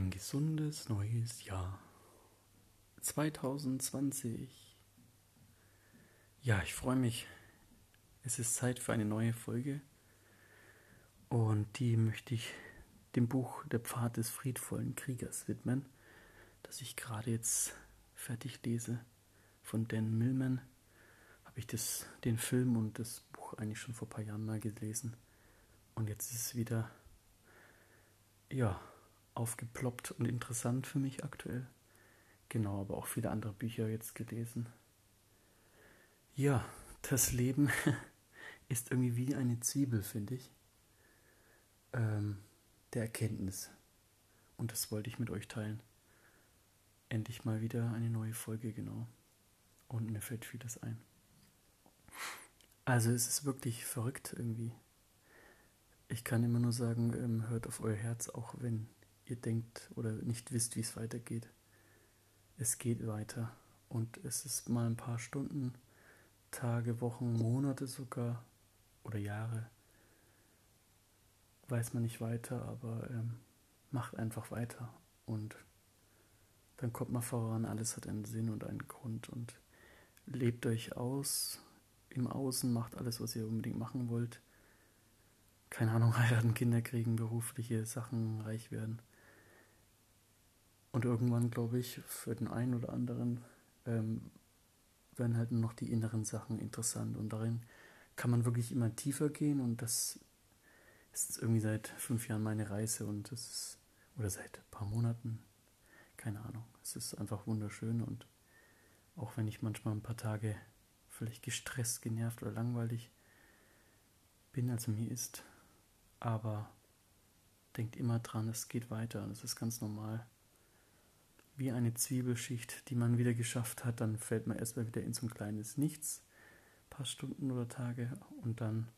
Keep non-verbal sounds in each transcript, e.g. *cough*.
Ein gesundes neues Jahr. 2020. Ja, ich freue mich. Es ist Zeit für eine neue Folge. Und die möchte ich dem Buch Der Pfad des friedvollen Kriegers widmen, das ich gerade jetzt fertig lese. Von Dan Millman habe ich das, den Film und das Buch eigentlich schon vor ein paar Jahren mal gelesen. Und jetzt ist es wieder, ja, aufgeploppt und interessant für mich aktuell. Genau, aber auch viele andere Bücher jetzt gelesen. Ja, das Leben *laughs* ist irgendwie wie eine Zwiebel, finde ich. Ähm, der Erkenntnis. Und das wollte ich mit euch teilen. Endlich mal wieder eine neue Folge, genau. Und mir fällt vieles ein. Also es ist wirklich verrückt irgendwie. Ich kann immer nur sagen, ähm, hört auf euer Herz, auch wenn ihr denkt oder nicht wisst, wie es weitergeht. Es geht weiter und es ist mal ein paar Stunden, Tage, Wochen, Monate sogar oder Jahre. Weiß man nicht weiter, aber ähm, macht einfach weiter und dann kommt man voran, alles hat einen Sinn und einen Grund und lebt euch aus im Außen, macht alles, was ihr unbedingt machen wollt. Keine Ahnung, *laughs* heiraten, Kinder kriegen, berufliche Sachen, reich werden. Und irgendwann, glaube ich, für den einen oder anderen ähm, werden halt nur noch die inneren Sachen interessant. Und darin kann man wirklich immer tiefer gehen. Und das ist irgendwie seit fünf Jahren meine Reise. Und das ist, oder seit ein paar Monaten, keine Ahnung. Es ist einfach wunderschön. Und auch wenn ich manchmal ein paar Tage vielleicht gestresst, genervt oder langweilig bin, als mir ist. Aber denkt immer dran, es geht weiter. Das ist ganz normal wie eine Zwiebelschicht, die man wieder geschafft hat, dann fällt man erstmal wieder in so ein kleines Nichts, ein paar Stunden oder Tage und dann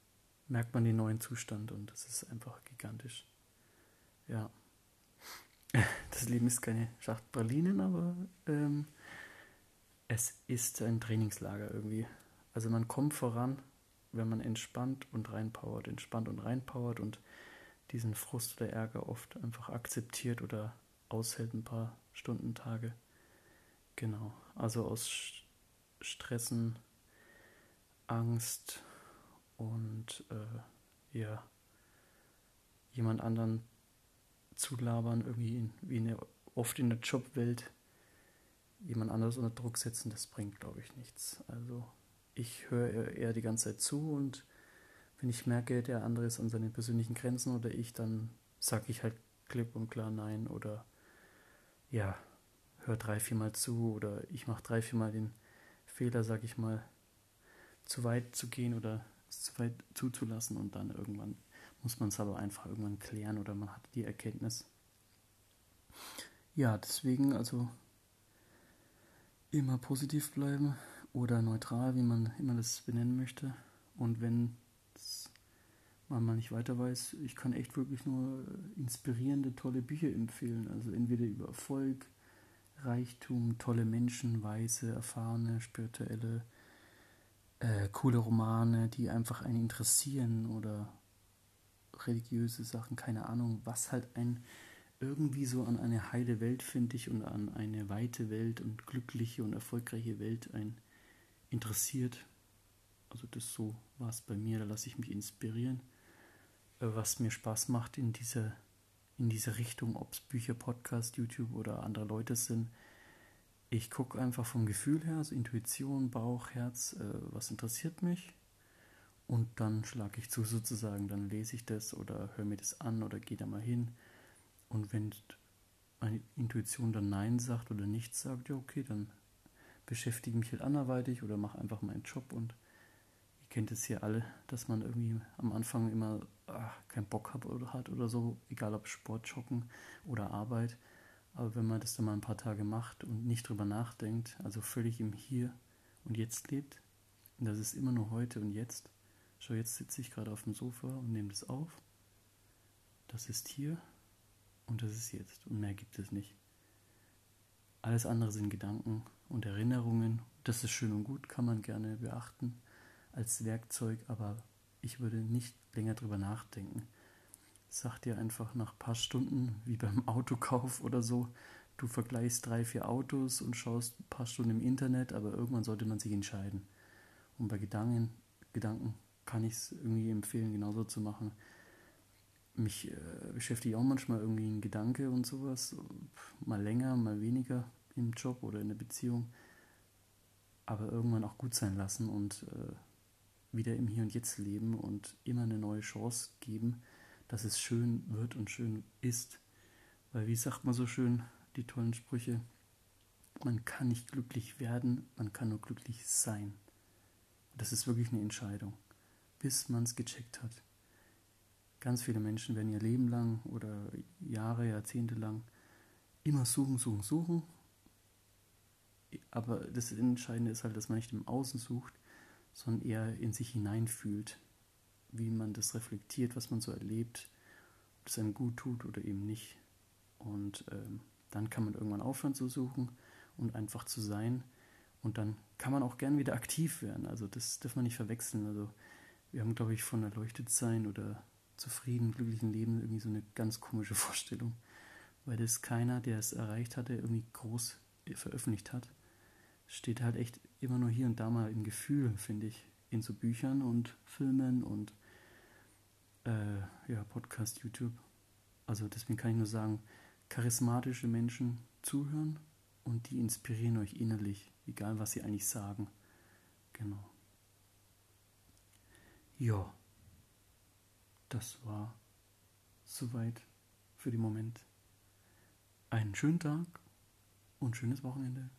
merkt man den neuen Zustand und das ist einfach gigantisch. Ja. *laughs* Das Leben ist keine Schacht Pralinen, aber ähm, es ist ein Trainingslager irgendwie. Also man kommt voran, wenn man entspannt und reinpowert, entspannt und reinpowert und diesen Frust oder Ärger oft einfach akzeptiert oder aushält ein paar Stunden, Tage. Genau. Also aus Stressen, Angst und äh, ja, jemand anderen zu labern, irgendwie in, wie in der, oft in der Jobwelt jemand anderes unter Druck setzen, das bringt, glaube ich, nichts. Also ich höre eher die ganze Zeit zu und wenn ich merke, der andere ist an seinen persönlichen Grenzen oder ich, dann sage ich halt klipp und klar nein oder ja, hör drei, viermal zu oder ich mache drei, viermal den Fehler, sag ich mal, zu weit zu gehen oder es zu weit zuzulassen und dann irgendwann muss man es aber einfach irgendwann klären oder man hat die Erkenntnis. Ja, deswegen also immer positiv bleiben oder neutral, wie man immer das benennen möchte. Und wenn man mal nicht weiter weiß, ich kann echt wirklich nur inspirierende, tolle Bücher empfehlen. Also entweder über Erfolg, Reichtum, tolle Menschen, weise, erfahrene, spirituelle, äh, coole Romane, die einfach einen interessieren oder religiöse Sachen, keine Ahnung, was halt ein irgendwie so an eine heile Welt, finde ich, und an eine weite Welt und glückliche und erfolgreiche Welt ein interessiert. Also das so war es bei mir, da lasse ich mich inspirieren. Äh, was mir Spaß macht in diese, in diese Richtung, ob es Bücher, Podcast, YouTube oder andere Leute sind. Ich gucke einfach vom Gefühl her, also Intuition, Bauch, Herz, äh, was interessiert mich. Und dann schlage ich zu sozusagen, dann lese ich das oder höre mir das an oder gehe da mal hin. Und wenn meine Intuition dann Nein sagt oder nichts sagt, ja okay, dann beschäftige mich halt anderweitig oder mache einfach meinen Job und kennt es hier alle, dass man irgendwie am Anfang immer keinen Bock hat oder, hat oder so, egal ob Sport, Joggen oder Arbeit. Aber wenn man das dann mal ein paar Tage macht und nicht drüber nachdenkt, also völlig im Hier und Jetzt lebt, und das ist immer nur heute und jetzt. Schau, jetzt sitze ich gerade auf dem Sofa und nehme das auf. Das ist hier und das ist jetzt und mehr gibt es nicht. Alles andere sind Gedanken und Erinnerungen. Das ist schön und gut, kann man gerne beachten als Werkzeug, aber ich würde nicht länger drüber nachdenken, sagt dir einfach nach ein paar Stunden, wie beim Autokauf oder so, du vergleichst drei, vier Autos und schaust ein paar Stunden im Internet, aber irgendwann sollte man sich entscheiden. Und bei Gedanken, Gedanken kann ich es irgendwie empfehlen, genauso zu machen. Mich äh, beschäftigt auch manchmal irgendwie ein Gedanke und sowas, mal länger, mal weniger im Job oder in der Beziehung, aber irgendwann auch gut sein lassen und äh, wieder im Hier und Jetzt leben und immer eine neue Chance geben, dass es schön wird und schön ist. Weil wie sagt man so schön, die tollen Sprüche, man kann nicht glücklich werden, man kann nur glücklich sein. Das ist wirklich eine Entscheidung, bis man es gecheckt hat. Ganz viele Menschen werden ihr Leben lang oder Jahre, Jahrzehnte lang immer suchen, suchen, suchen. Aber das Entscheidende ist halt, dass man nicht im Außen sucht, sondern eher in sich hineinfühlt, wie man das reflektiert, was man so erlebt, ob es einem gut tut oder eben nicht. Und ähm, dann kann man irgendwann aufhören zu suchen und einfach zu sein. Und dann kann man auch gern wieder aktiv werden. Also das darf man nicht verwechseln. Also wir haben, glaube ich, von erleuchtet sein oder zufrieden, glücklichen Leben irgendwie so eine ganz komische *laughs* Vorstellung. Weil das keiner, der es erreicht hatte, irgendwie groß veröffentlicht hat steht halt echt immer nur hier und da mal im Gefühl, finde ich, in so Büchern und Filmen und äh, ja, Podcast, YouTube. Also deswegen kann ich nur sagen, charismatische Menschen zuhören und die inspirieren euch innerlich, egal was sie eigentlich sagen. Genau. Ja, das war soweit für den Moment. Einen schönen Tag und schönes Wochenende.